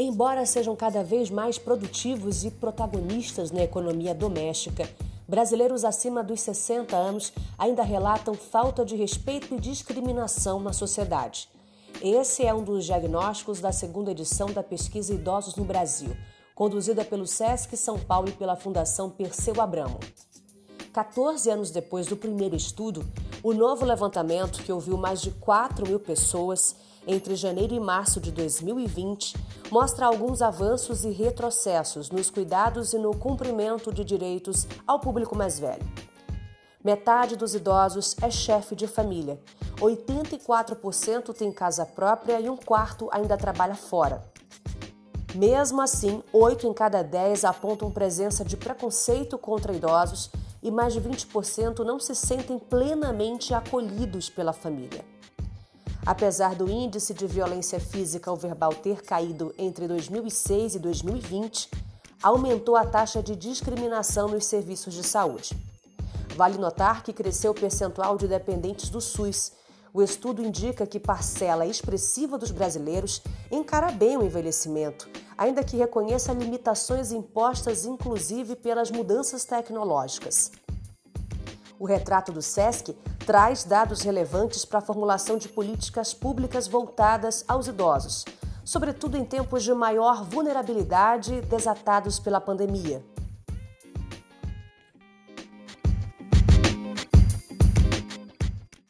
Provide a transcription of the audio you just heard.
Embora sejam cada vez mais produtivos e protagonistas na economia doméstica, brasileiros acima dos 60 anos ainda relatam falta de respeito e discriminação na sociedade. Esse é um dos diagnósticos da segunda edição da pesquisa Idosos no Brasil, conduzida pelo SESC São Paulo e pela Fundação Perseu Abramo. 14 anos depois do primeiro estudo, o novo levantamento, que ouviu mais de 4 mil pessoas entre janeiro e março de 2020, mostra alguns avanços e retrocessos nos cuidados e no cumprimento de direitos ao público mais velho. Metade dos idosos é chefe de família, 84% tem casa própria e um quarto ainda trabalha fora. Mesmo assim, 8 em cada 10 apontam presença de preconceito contra idosos e mais de 20% não se sentem plenamente acolhidos pela família. Apesar do índice de violência física ou verbal ter caído entre 2006 e 2020, aumentou a taxa de discriminação nos serviços de saúde. Vale notar que cresceu o percentual de dependentes do SUS. O estudo indica que parcela expressiva dos brasileiros encara bem o envelhecimento, ainda que reconheça limitações impostas inclusive pelas mudanças tecnológicas. O retrato do SESC traz dados relevantes para a formulação de políticas públicas voltadas aos idosos, sobretudo em tempos de maior vulnerabilidade desatados pela pandemia.